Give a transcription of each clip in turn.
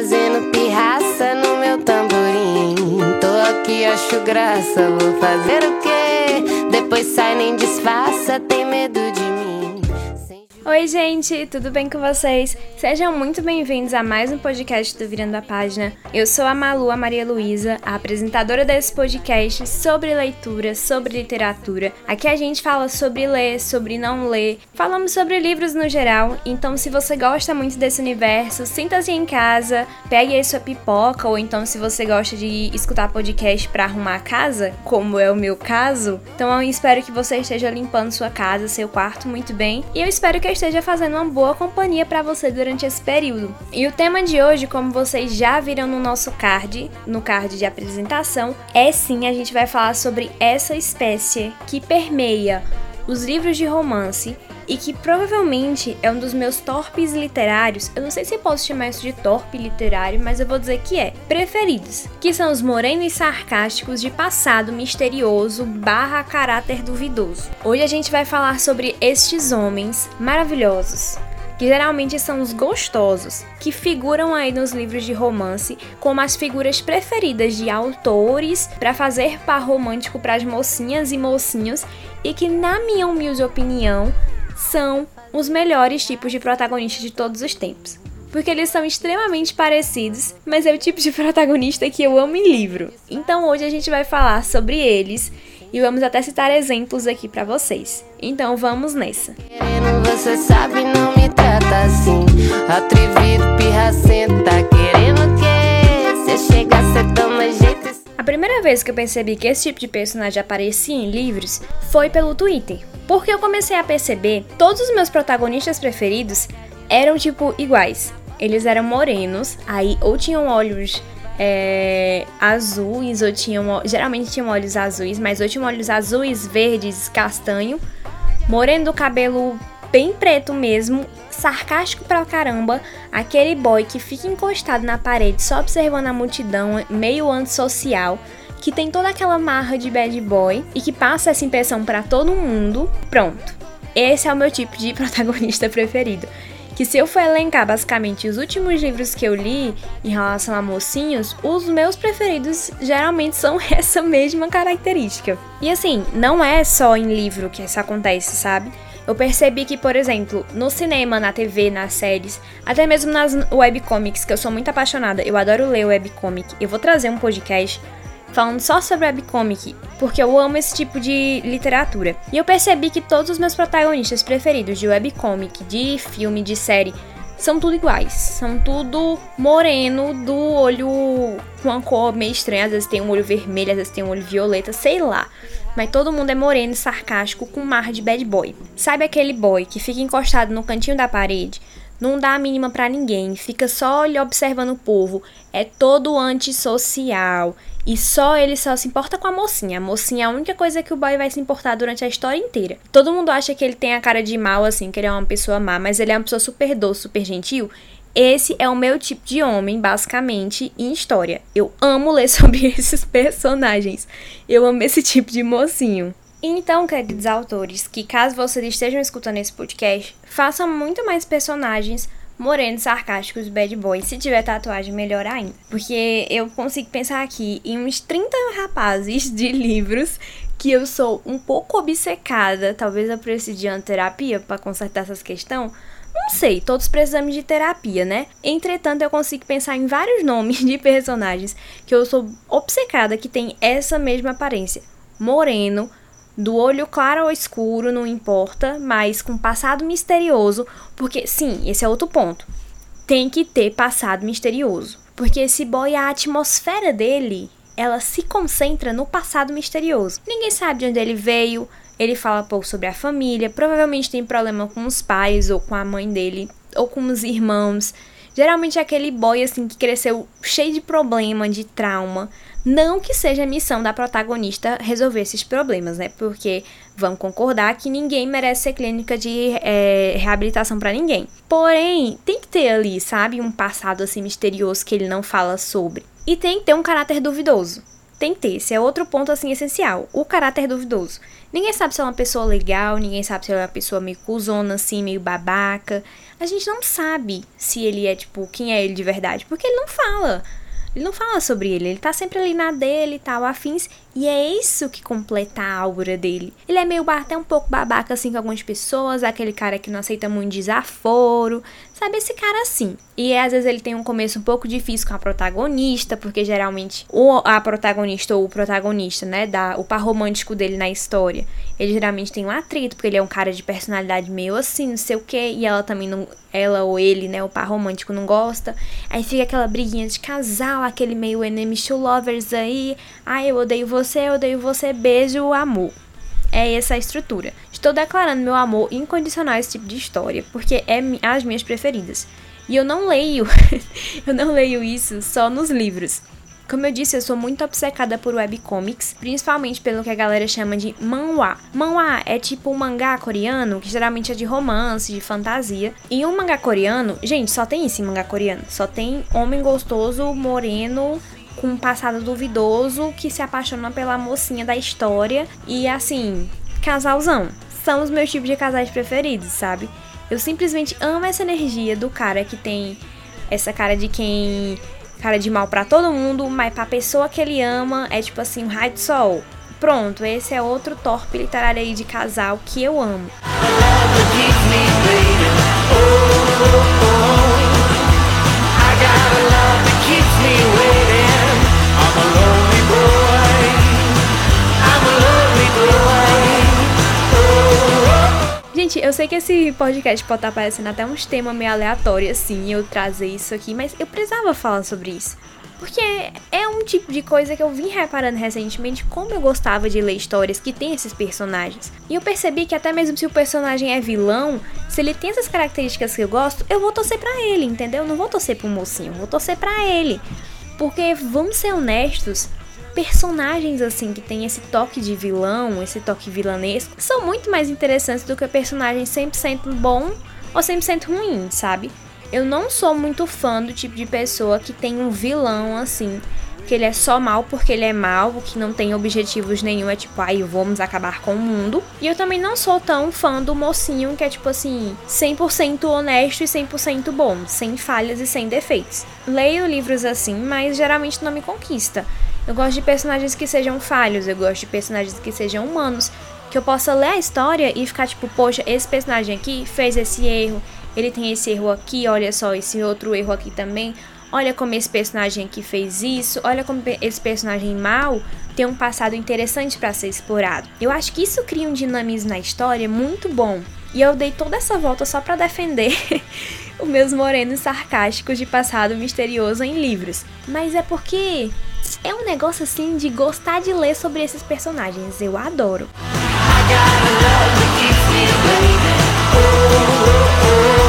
fazendo pirraça no meu tamborim. Tô aqui, acho graça, vou fazer o quê? Depois sai, nem disfarça, tem medo de Oi, gente, tudo bem com vocês? Sejam muito bem-vindos a mais um podcast do Virando a Página. Eu sou a Malu, a Maria Luísa, a apresentadora desse podcast sobre leitura, sobre literatura. Aqui a gente fala sobre ler, sobre não ler, falamos sobre livros no geral. Então, se você gosta muito desse universo, sinta-se em casa, pegue aí sua pipoca, ou então, se você gosta de escutar podcast para arrumar a casa, como é o meu caso, então eu espero que você esteja limpando sua casa, seu quarto muito bem. E eu espero que esteja fazendo uma boa companhia para você durante esse período. E o tema de hoje, como vocês já viram no nosso card, no card de apresentação, é sim a gente vai falar sobre essa espécie que permeia os livros de romance e que provavelmente é um dos meus torpes literários. Eu não sei se posso chamar isso de torpe literário, mas eu vou dizer que é. Preferidos, que são os morenos sarcásticos de passado misterioso barra caráter duvidoso. Hoje a gente vai falar sobre estes homens maravilhosos, que geralmente são os gostosos, que figuram aí nos livros de romance como as figuras preferidas de autores para fazer par romântico para as mocinhas e mocinhos e que, na minha humilde opinião, são os melhores tipos de protagonistas de todos os tempos. Porque eles são extremamente parecidos, mas é o tipo de protagonista que eu amo em livro. Então hoje a gente vai falar sobre eles e vamos até citar exemplos aqui para vocês. Então vamos nessa. Você sabe, não me trata assim. Atrevido, pirracento, tá querendo o quê? Se chega, cê toma jeito. A primeira vez que eu percebi que esse tipo de personagem aparecia em livros foi pelo Twitter. Porque eu comecei a perceber todos os meus protagonistas preferidos eram tipo iguais. Eles eram morenos, aí ou tinham olhos é, azuis, ou tinham. Geralmente tinham olhos azuis, mas ou tinham olhos azuis, verdes, castanho. Moreno do cabelo bem preto mesmo, sarcástico pra caramba, aquele boy que fica encostado na parede só observando a multidão, meio antissocial que tem toda aquela marra de bad boy e que passa essa impressão para todo mundo. Pronto. Esse é o meu tipo de protagonista preferido. Que se eu for elencar basicamente os últimos livros que eu li em relação a mocinhos, os meus preferidos geralmente são essa mesma característica. E assim, não é só em livro que isso acontece, sabe? Eu percebi que, por exemplo, no cinema, na TV, nas séries, até mesmo nas webcomics, que eu sou muito apaixonada, eu adoro ler webcomic. Eu vou trazer um podcast falando só sobre webcomic, porque eu amo esse tipo de literatura. E eu percebi que todos os meus protagonistas preferidos de webcomic, de filme, de série, são tudo iguais. São tudo moreno, do olho com uma cor meio estranha. Às vezes tem um olho vermelho, às vezes tem um olho violeta, sei lá. Mas todo mundo é moreno e sarcástico com mar de bad boy. Sabe aquele boy que fica encostado no cantinho da parede? Não dá a mínima para ninguém, fica só ele observando o povo, é todo antissocial e só ele só se importa com a mocinha. A mocinha é a única coisa que o boy vai se importar durante a história inteira. Todo mundo acha que ele tem a cara de mal assim, que ele é uma pessoa má, mas ele é uma pessoa super doce, super gentil. Esse é o meu tipo de homem, basicamente, em história. Eu amo ler sobre esses personagens. Eu amo esse tipo de mocinho. Então, queridos autores, que caso vocês estejam escutando esse podcast, façam muito mais personagens morenos, sarcásticos, bad boys. Se tiver tatuagem, melhor ainda. Porque eu consigo pensar aqui em uns 30 rapazes de livros que eu sou um pouco obcecada. Talvez eu precise de uma terapia para consertar essas questões. Não sei, todos precisamos de terapia, né? Entretanto, eu consigo pensar em vários nomes de personagens que eu sou obcecada que tem essa mesma aparência. Moreno, do olho claro ou escuro, não importa, mas com passado misterioso, porque sim, esse é outro ponto. Tem que ter passado misterioso, porque esse boy a atmosfera dele, ela se concentra no passado misterioso. Ninguém sabe de onde ele veio, ele fala pouco sobre a família, provavelmente tem problema com os pais ou com a mãe dele ou com os irmãos. Geralmente é aquele boy assim que cresceu cheio de problema, de trauma, não que seja a missão da protagonista resolver esses problemas, né? Porque vamos concordar que ninguém merece ser clínica de é, reabilitação para ninguém. Porém, tem que ter ali, sabe, um passado assim misterioso que ele não fala sobre. E tem que ter um caráter duvidoso. Tem que ter. Esse é outro ponto, assim, essencial. O caráter duvidoso. Ninguém sabe se é uma pessoa legal, ninguém sabe se é uma pessoa meio cuzona, assim, meio babaca. A gente não sabe se ele é, tipo, quem é ele de verdade, porque ele não fala. Ele não fala sobre ele, ele tá sempre ali na dele e tal, afins. E é isso que completa a aura dele. Ele é meio até um pouco babaca assim com algumas pessoas, aquele cara que não aceita muito desaforo, sabe? Esse cara assim. E às vezes ele tem um começo um pouco difícil com a protagonista, porque geralmente o, a protagonista ou o protagonista, né, da, o par romântico dele na história, ele geralmente tem um atrito, porque ele é um cara de personalidade meio assim, não sei o que, e ela também não, ela ou ele, né, o par romântico não gosta. Aí fica aquela briguinha de casal, aquele meio enemies to lovers aí. Ai, eu odeio você você, odeio você, beijo, amor. É essa a estrutura. Estou declarando meu amor incondicional a esse tipo de história, porque é as minhas preferidas. E eu não leio, eu não leio isso só nos livros. Como eu disse, eu sou muito obcecada por webcomics, principalmente pelo que a galera chama de manhwa. Manhwa é tipo um mangá coreano, que geralmente é de romance, de fantasia. E um mangá coreano, gente, só tem isso em mangá coreano. Só tem homem gostoso, moreno, com um passado duvidoso que se apaixona pela mocinha da história e assim, casalzão. São os meus tipos de casais preferidos, sabe? Eu simplesmente amo essa energia do cara que tem essa cara de quem cara de mal para todo mundo, mas pra pessoa que ele ama é tipo assim, um raio de sol. Pronto, esse é outro torpe literário aí de casal que eu amo. Gente, eu sei que esse podcast pode estar parecendo até uns temas meio aleatórios, assim, eu trazer isso aqui, mas eu precisava falar sobre isso. Porque é um tipo de coisa que eu vim reparando recentemente como eu gostava de ler histórias que tem esses personagens. E eu percebi que até mesmo se o personagem é vilão, se ele tem essas características que eu gosto, eu vou torcer pra ele, entendeu? Eu não vou torcer pro mocinho, vou torcer pra ele. Porque, vamos ser honestos, personagens assim que tem esse toque de vilão, esse toque vilanesco, são muito mais interessantes do que personagens 100% bom ou 100% ruim, sabe? Eu não sou muito fã do tipo de pessoa que tem um vilão assim, que ele é só mal porque ele é mal, que não tem objetivos nenhum, é tipo, ai, vamos acabar com o mundo. E eu também não sou tão fã do mocinho que é tipo assim, 100% honesto e 100% bom, sem falhas e sem defeitos. Leio livros assim, mas geralmente não me conquista. Eu gosto de personagens que sejam falhos, eu gosto de personagens que sejam humanos, que eu possa ler a história e ficar tipo, poxa, esse personagem aqui fez esse erro, ele tem esse erro aqui, olha só esse outro erro aqui também. Olha como esse personagem aqui fez isso, olha como esse personagem mal tem um passado interessante para ser explorado. Eu acho que isso cria um dinamismo na história muito bom. E eu dei toda essa volta só para defender os meus morenos sarcásticos de passado misterioso em livros. Mas é porque é um negócio assim de gostar de ler sobre esses personagens. Eu adoro. Will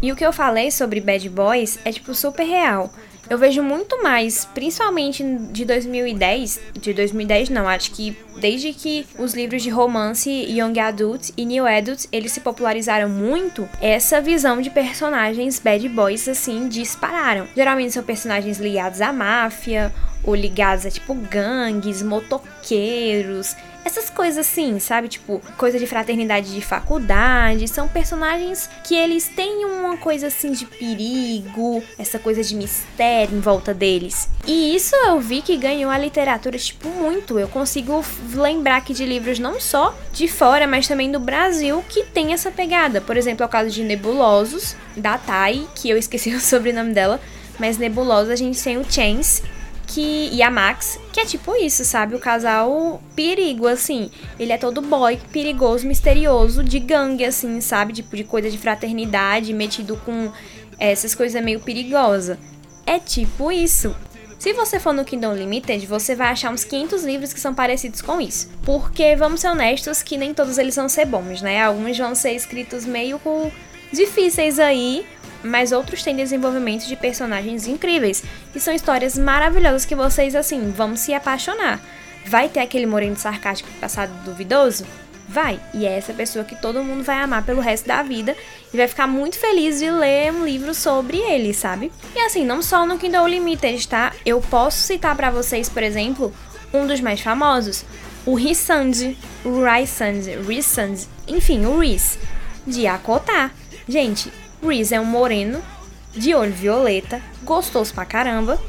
E o que eu falei sobre Bad Boys é tipo super real. Eu vejo muito mais, principalmente de 2010, de 2010 não, acho que desde que os livros de romance Young Adult e New Adult, eles se popularizaram muito, essa visão de personagens bad boys assim dispararam. Geralmente são personagens ligados à máfia ou ligados a tipo gangues, motoqueiros, essas coisas assim, sabe? Tipo, coisa de fraternidade de faculdade. São personagens que eles têm uma coisa assim de perigo, essa coisa de mistério em volta deles. E isso eu vi que ganhou a literatura, tipo, muito. Eu consigo lembrar aqui de livros não só de fora, mas também do Brasil que tem essa pegada. Por exemplo, é o caso de Nebulosos, da Thay, que eu esqueci o sobrenome dela. Mas Nebulosos a gente tem o Chance, que e a Max, que é tipo isso, sabe? O casal perigo, assim. Ele é todo boy, perigoso, misterioso, de gangue, assim, sabe? Tipo, de coisa de fraternidade, metido com essas coisas meio perigosas. É tipo isso. Se você for no Kindle Unlimited, você vai achar uns 500 livros que são parecidos com isso. Porque, vamos ser honestos, que nem todos eles vão ser bons, né? Alguns vão ser escritos meio difíceis aí, mas outros têm desenvolvimento de personagens incríveis. E são histórias maravilhosas que vocês, assim, vão se apaixonar. Vai ter aquele moreno sarcástico passado duvidoso? Vai. E é essa pessoa que todo mundo vai amar pelo resto da vida e vai ficar muito feliz de ler um livro sobre ele, sabe? E assim, não só no Kindle Unlimited, tá? Eu posso citar para vocês, por exemplo, um dos mais famosos, o Rissand, o Rysand, Rysand, enfim, o Rhys, de Akotar. Gente, Rhys é um moreno de olho violeta, gostoso pra caramba,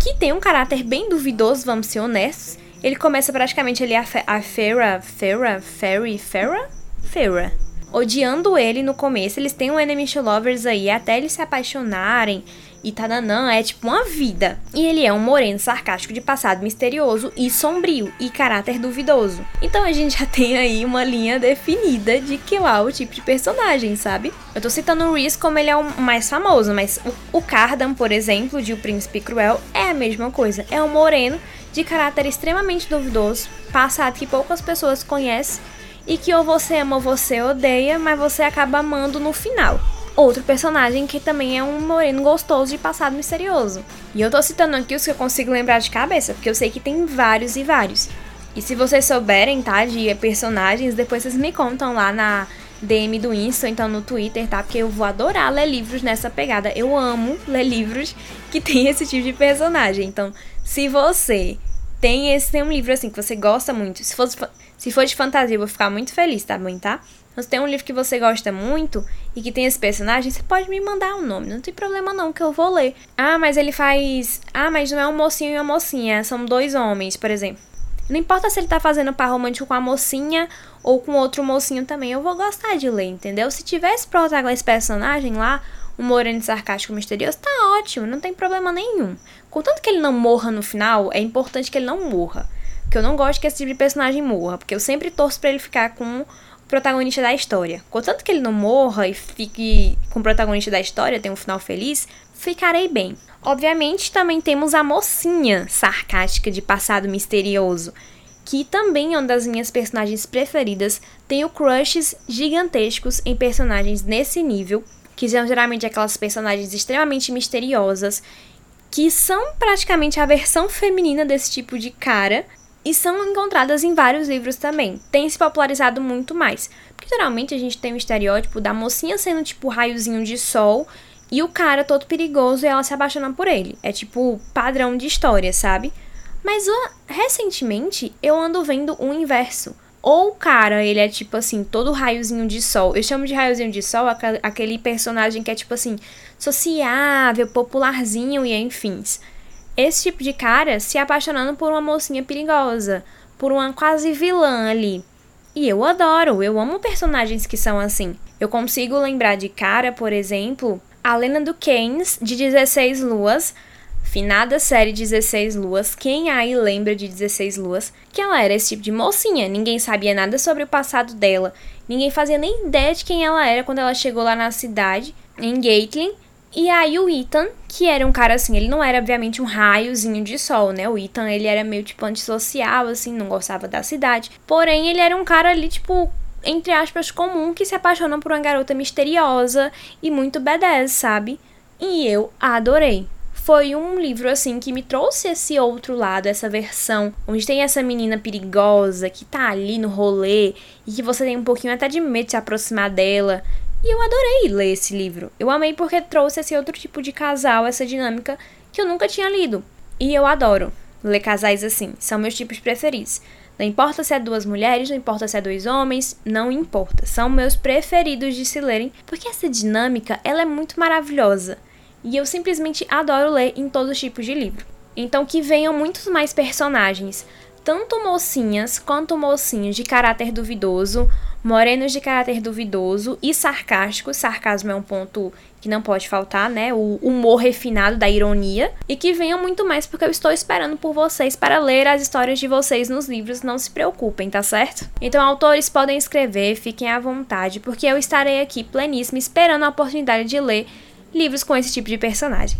que tem um caráter bem duvidoso, vamos ser honestos, ele começa praticamente ali a, a Fera, Fera, Fairy, Fera? Fera. Odiando ele no começo, eles têm um enemy lovers aí, até eles se apaixonarem e tananã, é tipo uma vida. E ele é um moreno sarcástico de passado misterioso e sombrio e caráter duvidoso. Então a gente já tem aí uma linha definida de que lá o tipo de personagem, sabe? Eu tô citando o Reese como ele é o mais famoso, mas o, o Cardan, por exemplo, de O Príncipe Cruel, é a mesma coisa. É um moreno de caráter extremamente duvidoso, passado que poucas pessoas conhecem e que ou você ama ou você odeia, mas você acaba amando no final. Outro personagem que também é um moreno gostoso de passado misterioso. E eu tô citando aqui os que eu consigo lembrar de cabeça, porque eu sei que tem vários e vários. E se vocês souberem, tá, de personagens, depois vocês me contam lá na DM do Insta, então no Twitter, tá? Porque eu vou adorar ler livros nessa pegada. Eu amo ler livros que tem esse tipo de personagem. Então, se você tem esse tem um livro assim que você gosta muito. Se for, se for de fantasia, eu vou ficar muito feliz, tá bom, tá? Se tem um livro que você gosta muito e que tem esse personagem, você pode me mandar o um nome. Não tem problema não, que eu vou ler. Ah, mas ele faz. Ah, mas não é um mocinho e uma mocinha. São dois homens, por exemplo. Não importa se ele tá fazendo par romântico com a mocinha ou com outro mocinho também. Eu vou gostar de ler, entendeu? Se tivesse protagonista esse personagem lá, um moreno sarcástico misterioso, tá ótimo, não tem problema nenhum. Contanto que ele não morra no final, é importante que ele não morra. Porque eu não gosto que esse tipo de personagem morra, porque eu sempre torço para ele ficar com protagonista da história. Contanto que ele não morra e fique com o protagonista da história, tenha um final feliz, ficarei bem. Obviamente, também temos a mocinha sarcástica de passado misterioso, que também é uma das minhas personagens preferidas. Tenho crushes gigantescos em personagens nesse nível que são geralmente aquelas personagens extremamente misteriosas, que são praticamente a versão feminina desse tipo de cara, e são encontradas em vários livros também. Tem se popularizado muito mais. Porque geralmente a gente tem o estereótipo da mocinha sendo tipo raiozinho de sol e o cara todo perigoso e ela se apaixona por ele. É tipo padrão de história, sabe? Mas recentemente eu ando vendo o inverso. Ou o cara, ele é tipo assim, todo raiozinho de sol. Eu chamo de raiozinho de sol aquele personagem que é tipo assim, sociável, popularzinho e enfim. Esse tipo de cara se apaixonando por uma mocinha perigosa, por uma quase vilã ali. E eu adoro, eu amo personagens que são assim. Eu consigo lembrar de cara, por exemplo, a Lena do Keynes, de 16 Luas, finada série 16 Luas, quem aí lembra de 16 Luas? Que ela era esse tipo de mocinha, ninguém sabia nada sobre o passado dela, ninguém fazia nem ideia de quem ela era quando ela chegou lá na cidade, em Gatling. E aí o Ethan, que era um cara assim, ele não era obviamente um raiozinho de sol, né? O Ethan, ele era meio tipo antissocial, assim, não gostava da cidade. Porém, ele era um cara ali, tipo, entre aspas, comum, que se apaixona por uma garota misteriosa e muito badass, sabe? E eu adorei foi um livro assim que me trouxe esse outro lado, essa versão, onde tem essa menina perigosa que tá ali no rolê e que você tem um pouquinho até de medo de se aproximar dela. E eu adorei ler esse livro. Eu amei porque trouxe esse outro tipo de casal, essa dinâmica que eu nunca tinha lido. E eu adoro ler casais assim, são meus tipos preferidos. Não importa se é duas mulheres, não importa se é dois homens, não importa. São meus preferidos de se lerem, porque essa dinâmica, ela é muito maravilhosa. E eu simplesmente adoro ler em todos os tipos de livro. Então que venham muitos mais personagens, tanto mocinhas quanto mocinhos de caráter duvidoso, morenos de caráter duvidoso e sarcásticos. Sarcasmo é um ponto que não pode faltar, né? O humor refinado da ironia. E que venham muito mais, porque eu estou esperando por vocês para ler as histórias de vocês nos livros. Não se preocupem, tá certo? Então, autores podem escrever, fiquem à vontade, porque eu estarei aqui pleníssima esperando a oportunidade de ler livros com esse tipo de personagem.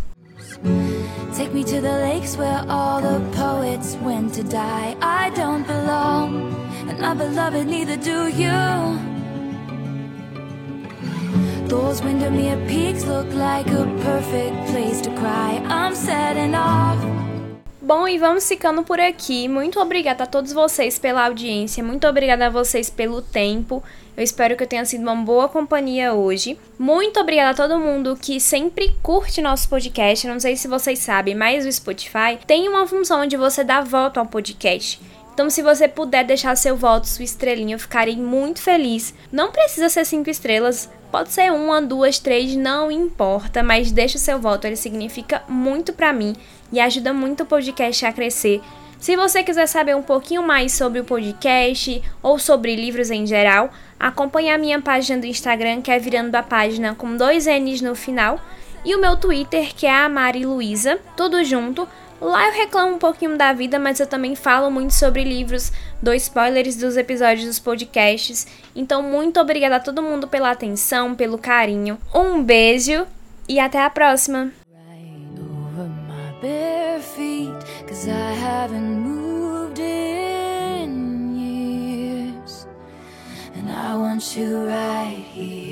Take me to the lakes where all the poets went to die. I don't belong, and my beloved, neither do you. Those Windermere peaks look like a perfect place to cry. I'm setting off. Bom, e vamos ficando por aqui. Muito obrigada a todos vocês pela audiência, muito obrigada a vocês pelo tempo. Eu espero que eu tenha sido uma boa companhia hoje. Muito obrigada a todo mundo que sempre curte nosso podcast. Não sei se vocês sabem, mas o Spotify tem uma função de você dar voto ao podcast. Então, se você puder deixar seu voto, sua estrelinha, eu ficarei muito feliz. Não precisa ser cinco estrelas, pode ser uma, duas, três, não importa, mas deixa o seu voto, ele significa muito para mim e ajuda muito o podcast a crescer. Se você quiser saber um pouquinho mais sobre o podcast ou sobre livros em geral, acompanhe a minha página do Instagram, que é virando a página com dois N's no final, e o meu Twitter, que é a Mari Luiza, tudo junto. Lá eu reclamo um pouquinho da vida, mas eu também falo muito sobre livros, dou spoilers dos episódios dos podcasts. Então, muito obrigada a todo mundo pela atenção, pelo carinho. Um beijo e até a próxima! Bare feet Cause I haven't moved in years. And I want you right here